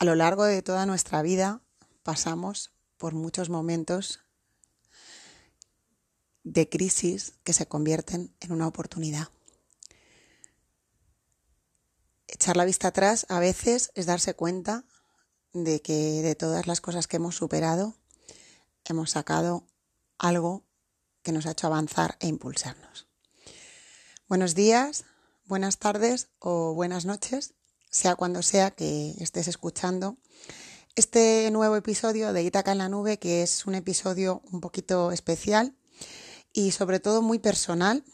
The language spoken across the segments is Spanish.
A lo largo de toda nuestra vida pasamos por muchos momentos de crisis que se convierten en una oportunidad. Echar la vista atrás a veces es darse cuenta de que de todas las cosas que hemos superado hemos sacado algo que nos ha hecho avanzar e impulsarnos. Buenos días, buenas tardes o buenas noches, sea cuando sea que estés escuchando este nuevo episodio de Itaca en la Nube, que es un episodio un poquito especial y sobre todo muy personal,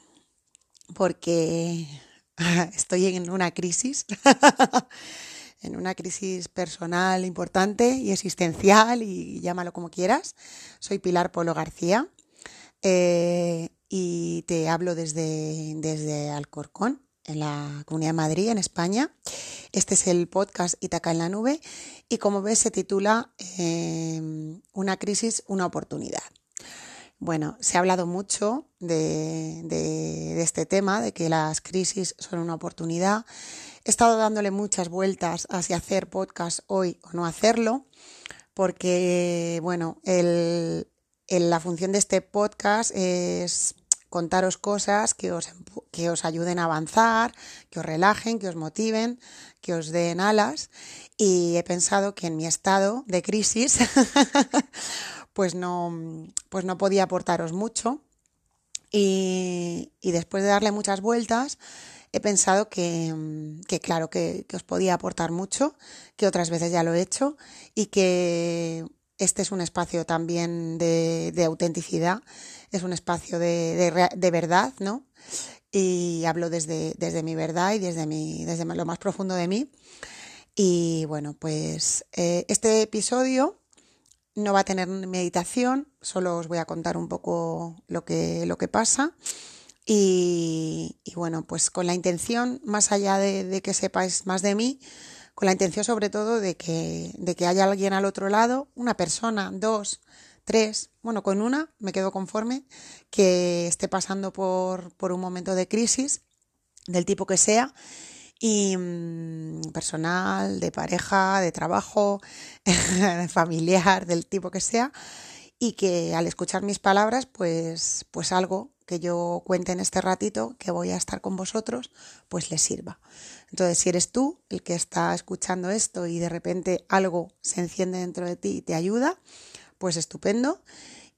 porque estoy en una crisis, en una crisis personal importante y existencial, y llámalo como quieras. Soy Pilar Polo García eh, y te hablo desde, desde Alcorcón, en la Comunidad de Madrid, en España. Este es el podcast Itaca en la Nube y como ves se titula eh, Una crisis, una oportunidad. Bueno, se ha hablado mucho de, este tema, de que las crisis son una oportunidad. He estado dándole muchas vueltas hacia hacer podcast hoy o no hacerlo, porque, bueno, la función de este podcast es contaros cosas que os, que os ayuden a avanzar, que os relajen, que os motiven, que os den alas. Y he pensado que en mi estado de crisis pues no, pues no podía aportaros mucho. Y, después de darle muchas vueltas, he pensado que, claro, que, os podía aportar mucho, que otras veces ya lo he hecho y que este es un espacio también de, autenticidad, es un espacio de, verdad, ¿no? Y hablo desde, desde mi verdad y desde, mi, desde lo más profundo de mí. Y bueno, pues eh, este episodio no va a tener meditación, solo os voy a contar un poco lo que, lo que pasa. Y, bueno, pues con la intención, más allá de, que sepáis más de mí, con la intención sobre todo de que, de que haya alguien al otro lado, una persona, dos, tres, bueno, con una me quedo conforme, que esté pasando por, por un momento de crisis, del tipo que sea, y mm, personal, de pareja, de trabajo, familiar, del tipo que sea, y que al escuchar mis palabras, pues, pues algo que yo cuente en este ratito que voy a estar con vosotros, pues les sirva. Entonces, si eres tú el que está escuchando esto y de repente algo se enciende dentro de ti y te ayuda, pues estupendo.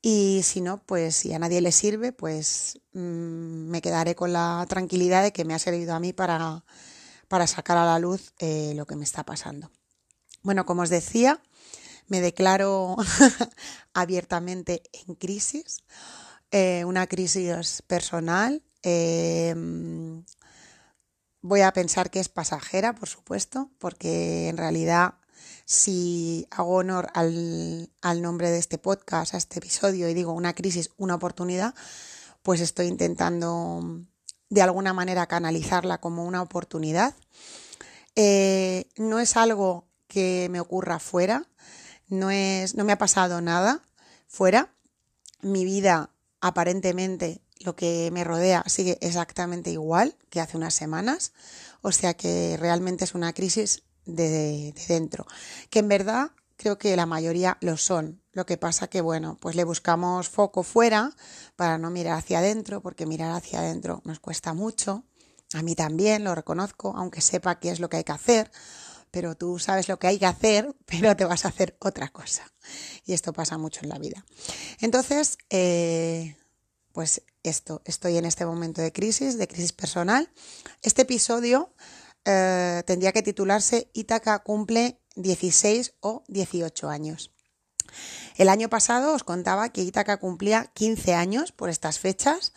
Y si no, pues si a nadie le sirve, pues mm, me quedaré con la tranquilidad de que me ha servido a mí para para sacar a la luz eh, lo que me está pasando. Bueno, como os decía, me declaro abiertamente en crisis, eh, una crisis personal. Em, voy a pensar que es pasajera, por supuesto, porque en realidad si hago honor al, nombre de este podcast, a este episodio, y digo una crisis, una oportunidad, pues estoy intentando de alguna manera canalizarla como una oportunidad. Eh, no es algo que me ocurra fuera, no, es, no me ha pasado nada fuera. Mi vida aparentemente lo que me rodea sigue exactamente igual que hace unas semanas, o sea que realmente es una crisis de, de dentro, que en verdad creo que la mayoría lo son, lo que pasa que, bueno, pues le buscamos foco fuera para no mirar hacia adentro, porque mirar hacia adentro nos cuesta mucho. A mí también, lo reconozco, aunque sepa qué es lo que hay que hacer, pero tú sabes lo que hay que hacer, pero te vas a hacer otra cosa. Y esto pasa mucho en la vida. Entonces, eh, pues esto, estoy en este momento de crisis, de crisis personal. Este episodio eh, tendría que titularse Ítaca cumple 16 o 18 años. El año pasado os contaba que Itaca cumplía 15 años por estas fechas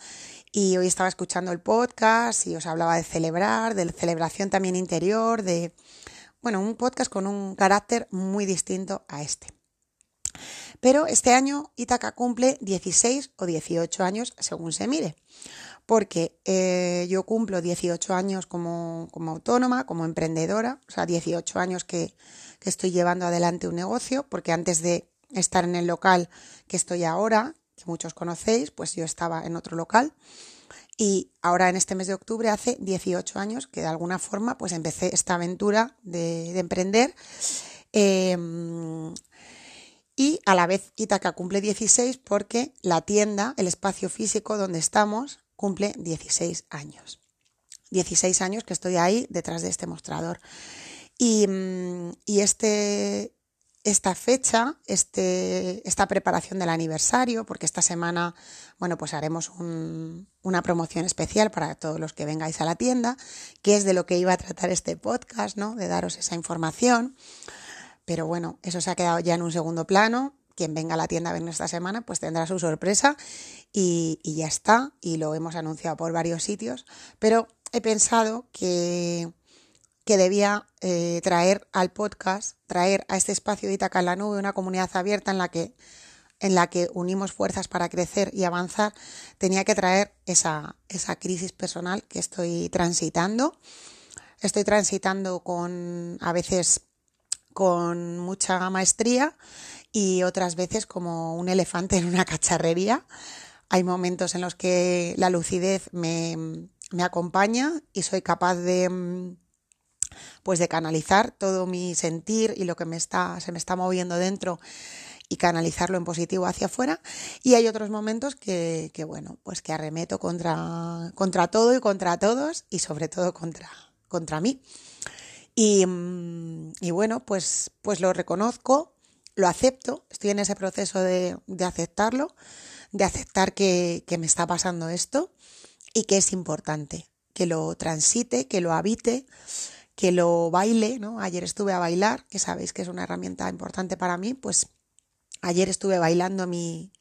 y hoy estaba escuchando el podcast y os hablaba de celebrar, de celebración también interior, de, bueno, un podcast con un carácter muy distinto a este. Pero este año Itaca cumple 16 o 18 años según se mire, porque eh, yo cumplo 18 años como, como, autónoma, como emprendedora, o sea, 18 años que, que estoy llevando adelante un negocio, porque antes de estar en el local que estoy ahora, que muchos conocéis, pues yo estaba en otro local. Y ahora en este mes de octubre hace 18 años que de alguna forma pues empecé esta aventura de, emprender Em, y a la vez Ítaca cumple 16 porque la tienda, el espacio físico donde estamos, cumple 16 años. 16 años que estoy ahí detrás de este mostrador. Y, mm, y este, esta fecha, este, esta preparación del aniversario, porque esta semana, bueno, pues haremos una promoción especial para todos los que vengáis a la tienda, que es de lo que iba a tratar este podcast, ¿no? De daros esa información. Pero bueno, eso se ha quedado ya en un segundo plano. Quien venga a la tienda a vernos esta semana, pues tendrá su sorpresa y, ya está. Y lo hemos anunciado por varios sitios. Pero he pensado que que debía eh, traer al podcast, traer a este espacio de Itaca en la Nube una comunidad abierta en la que en la que unimos fuerzas para crecer y avanzar, tenía que traer esa, esa crisis personal que estoy transitando. Estoy transitando con, a veces, con mucha maestría y otras veces como un elefante en una cacharrería. Hay momentos en los que la lucidez me, me acompaña y soy capaz de, pues de canalizar todo mi sentir y lo que me está, se me está moviendo dentro y canalizarlo en positivo hacia afuera. Y hay otros momentos que, que bueno, pues que arremeto contra, contra todo y contra todos y sobre todo contra, contra mí. Y, mm, y, bueno, pues, pues lo reconozco, lo acepto, estoy en ese proceso de, de aceptarlo, de aceptar que, que me está pasando esto y que es importante, que lo transite, que lo habite que lo baile, ¿no? Ayer estuve a bailar, que sabéis que es una herramienta importante para mí, pues ayer estuve bailando mi,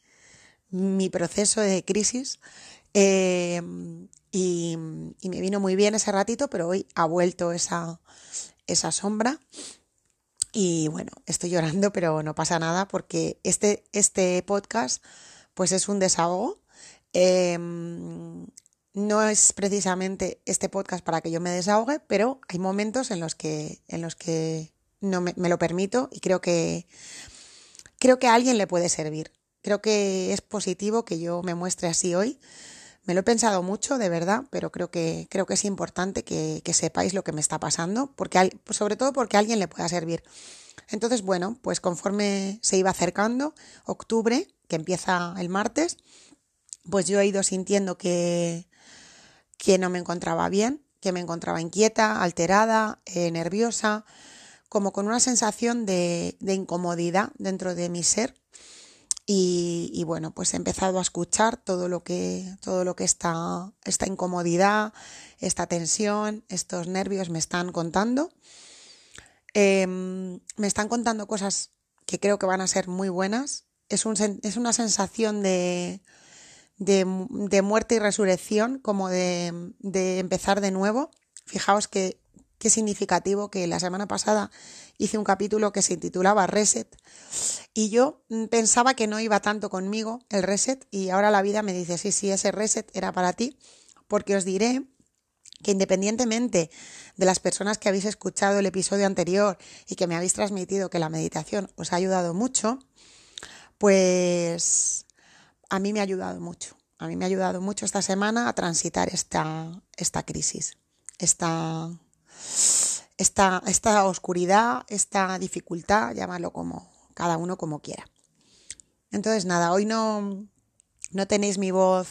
mi proceso de crisis eh, y, y, me vino muy bien ese ratito, pero hoy ha vuelto esa, esa sombra. Y bueno, estoy llorando, pero no pasa nada porque este, este podcast pues es un desahogo. Eh, no es precisamente este podcast para que yo me desahogue, pero hay momentos en los que, en los que no me, lo permito y creo que, creo que a alguien le puede servir. Creo que es positivo que yo me muestre así hoy. Me lo he pensado mucho, de verdad, pero creo que, creo que es importante que, sepáis lo que me está pasando, porque, sobre todo porque alguien le pueda servir. Entonces, bueno, pues conforme se iba acercando octubre, que empieza el martes, pues yo he ido sintiendo que, que no me encontraba bien, que me encontraba inquieta, alterada, eh, nerviosa, como con una sensación de, incomodidad dentro de mi ser. Y, bueno, pues he empezado a escuchar todo lo que, todo lo que esta, esta incomodidad, esta tensión, estos nervios me están contando. Em, me están contando cosas que creo que van a ser muy buenas. Es, un, es una sensación de, de, muerte y resurrección, como de, de, empezar de nuevo. Fijaos que qué significativo que la semana pasada hice un capítulo que se intitulaba Reset y yo pensaba que no iba tanto conmigo el reset y ahora la vida me dice sí, sí, ese reset era para ti porque os diré que independientemente de las personas que habéis escuchado el episodio anterior y que me habéis transmitido que la meditación os ha ayudado mucho, pues a mí me ha ayudado mucho. A mí me ha ayudado mucho esta semana a transitar esta, esta crisis, esta, esta, esta oscuridad, esta dificultad, llámalo como cada uno como quiera. Entonces, nada, hoy no, no tenéis mi voz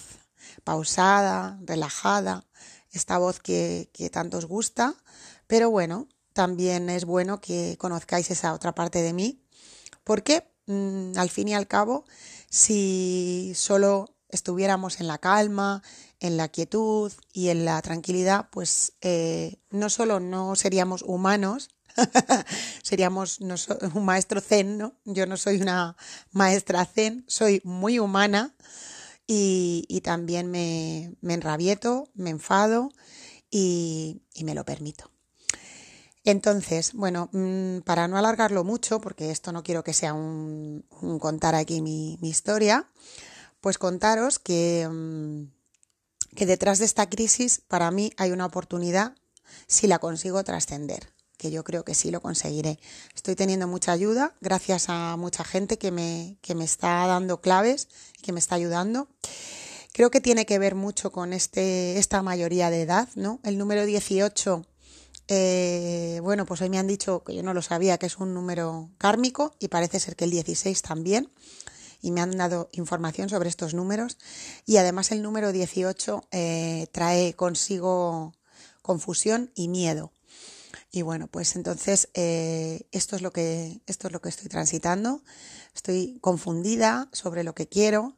pausada, relajada, esta voz que, que tanto os gusta, pero bueno, también es bueno que conozcáis esa otra parte de mí, porque mm, al fin y al cabo si solo estuviéramos en la calma, en la quietud y en la tranquilidad, pues eh, no solo no seríamos humanos, seríamos un maestro zen, ¿no? Yo no soy una maestra zen, soy muy humana y, también me, me, enrabieto, me enfado y, y me lo permito. Entonces, bueno, mm, para no alargarlo mucho, porque esto no quiero que sea un, contar aquí mi, historia, pues contaros que, mm, que detrás de esta crisis para mí hay una oportunidad si la consigo trascender, que yo creo que sí lo conseguiré. Estoy teniendo mucha ayuda gracias a mucha gente que me, que me está dando claves, que me está ayudando. Creo que tiene que ver mucho con este, esta mayoría de edad, ¿no? El número 18 eh, bueno, pues hoy me han dicho que yo no lo sabía, que es un número kármico y parece ser que el 16 también. Y me han dado información sobre estos números. Y además el número 18 eh, trae consigo confusión y miedo. Y bueno, pues entonces eh, esto, es lo que, esto es lo que estoy transitando. Estoy confundida sobre lo que quiero,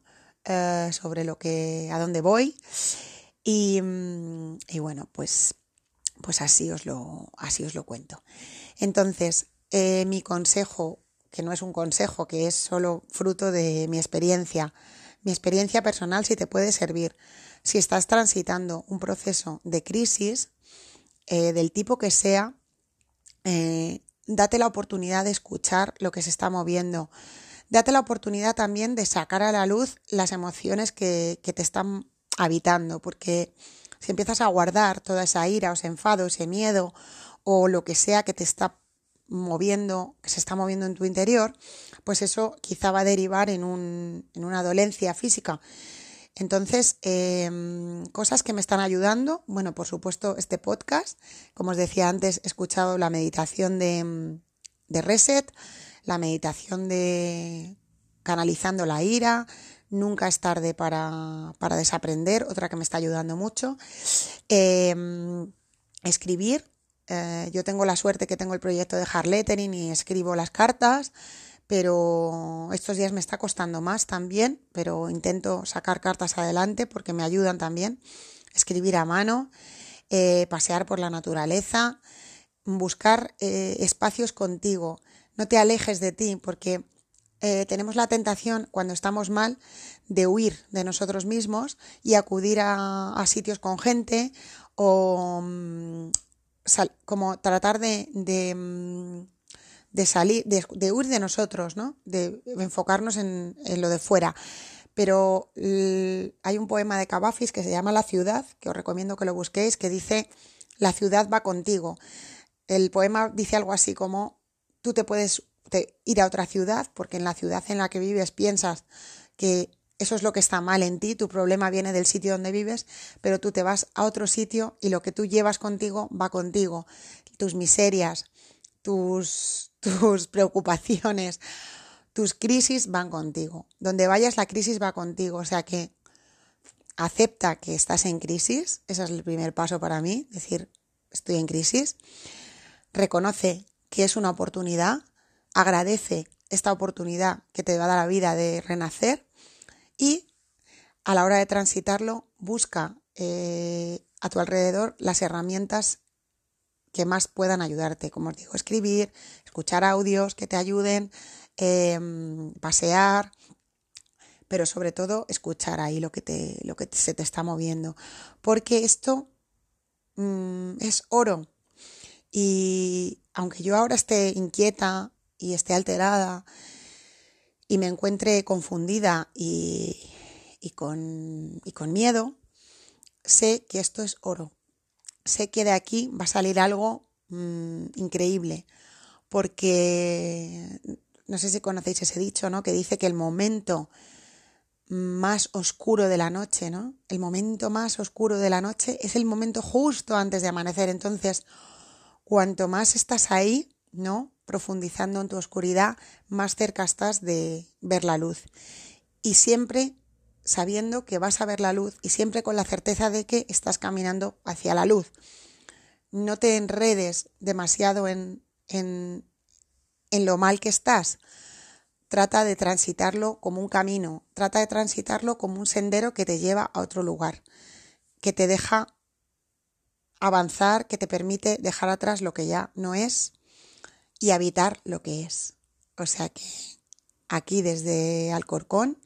sobre lo que, a dónde voy. Y, mm, y bueno, pues pues así os lo, así os lo cuento. Entonces, eh, mi consejo, que no es un consejo, que es solo fruto de mi experiencia, mi experiencia personal si te puede servir. Si estás transitando un proceso de crisis, eh, del tipo que sea, eh, date la oportunidad de escuchar lo que se está moviendo. Date la oportunidad también de sacar a la luz las emociones que, que te están habitando, porque si empiezas a guardar toda esa ira o ese enfado, ese miedo o lo que sea que te está moviendo, que se está moviendo en tu interior, pues eso quizá va a derivar en, un, en una dolencia física. Entonces, em, cosas que me están ayudando, bueno, por supuesto, este podcast, como os decía antes, he escuchado la meditación de, de Reset, la meditación de canalizando la ira, Nunca es tarde para, desaprender, otra que me está ayudando mucho. Em, escribir. Eh, yo tengo la suerte que tengo el proyecto de hard lettering y escribo las cartas, pero estos días me está costando más también, pero intento sacar cartas adelante porque me ayudan también. Escribir a mano, eh, pasear por la naturaleza, buscar eh, espacios contigo. No te alejes de ti porque tenemos la tentación, cuando estamos mal, de huir de nosotros mismos y acudir a, sitios con gente o como tratar de, de, mm, salir, de, huir de nosotros, ¿no? de enfocarnos en, lo de fuera. Pero hay un poema de Cavafis que se llama La ciudad, que os recomiendo que lo busquéis, que dice, la ciudad va contigo. El poema dice algo así como, tú te puedes ir a otra ciudad, porque en la ciudad en la que vives piensas que eso es lo que está mal en ti, tu problema viene del sitio donde vives, pero tú te vas a otro sitio y lo que tú llevas contigo va contigo. Tus miserias, tus, tus preocupaciones, tus crisis van contigo. Donde vayas la crisis va contigo. O sea que acepta que estás en crisis, ese es el primer paso para mí, decir, estoy en crisis. Reconoce que es una oportunidad agradece esta oportunidad que te va a dar la vida de renacer y a la hora de transitarlo busca eh, a tu alrededor las herramientas que más puedan ayudarte, como os digo, escribir, escuchar audios que te ayuden, em, pasear, pero sobre todo escuchar ahí lo que, te, lo que se te está moviendo, porque esto mm, es oro. Y aunque yo ahora esté inquieta y esté alterada y me encuentre confundida y, con, con miedo, sé que esto es oro. Sé que de aquí va a salir algo mm, increíble, porque no sé si conocéis ese dicho, ¿no? Que dice que el momento más oscuro de la noche, ¿no? El momento más oscuro de la noche es el momento justo antes de amanecer. Entonces, cuanto más estás ahí, ¿no? Profundizando en tu oscuridad, más cerca estás de ver la luz. Y siempre sabiendo que vas a ver la luz y siempre con la certeza de que estás caminando hacia la luz. No te enredes demasiado en, en, en lo mal que estás. Trata de transitarlo como un camino, trata de transitarlo como un sendero que te lleva a otro lugar, que te deja avanzar, que te permite dejar atrás lo que ya no es y habitar lo que es. O sea que aquí desde Alcorcón,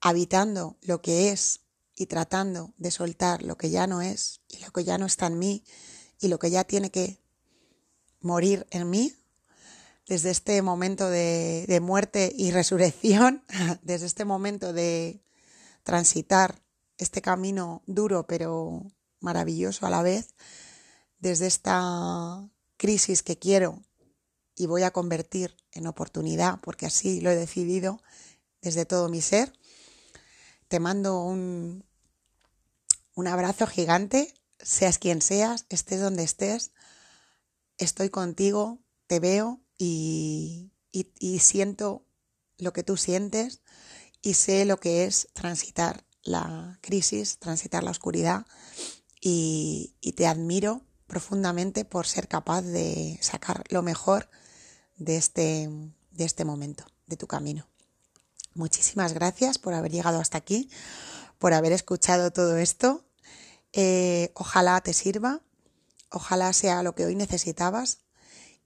habitando lo que es y tratando de soltar lo que ya no es y lo que ya no está en mí y lo que ya tiene que morir en mí, desde este momento de, de muerte y resurrección, desde este momento de transitar este camino duro pero maravilloso a la vez, desde esta crisis que quiero y voy a convertir en oportunidad, porque así lo he decidido desde todo mi ser. Te mando un, un abrazo gigante, seas quien seas, estés donde estés. estoy contigo, te veo y, y, siento lo que tú sientes y sé lo que es transitar la crisis, transitar la oscuridad y, y, te admiro profundamente por ser capaz de sacar lo mejor de este, de este momento, de tu camino. Muchísimas gracias por haber llegado hasta aquí, por haber escuchado todo esto. Eh, ojalá te sirva, ojalá sea lo que hoy necesitabas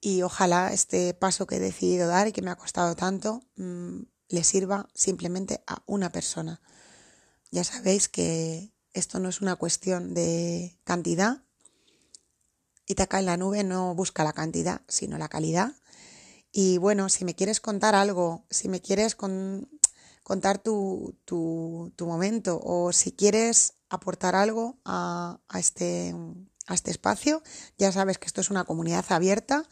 y ojalá este paso que he decidido dar y que me ha costado tanto mm, le sirva simplemente a una persona. Ya sabéis que esto no es una cuestión de cantidad. Itaca en la nube no busca la cantidad, sino la calidad. Y bueno, si me quieres contar algo, si me quieres contar tu, momento o si quieres aportar algo a, este, a este espacio, ya sabes que esto es una comunidad abierta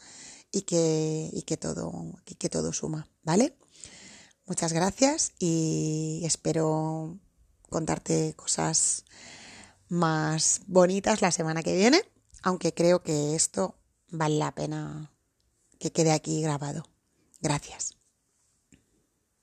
y que, y que, todo, y que todo suma, ¿vale? Muchas gracias y espero contarte cosas más bonitas la semana que viene, aunque creo que esto vale la pena que quede aquí grabado. Gracias.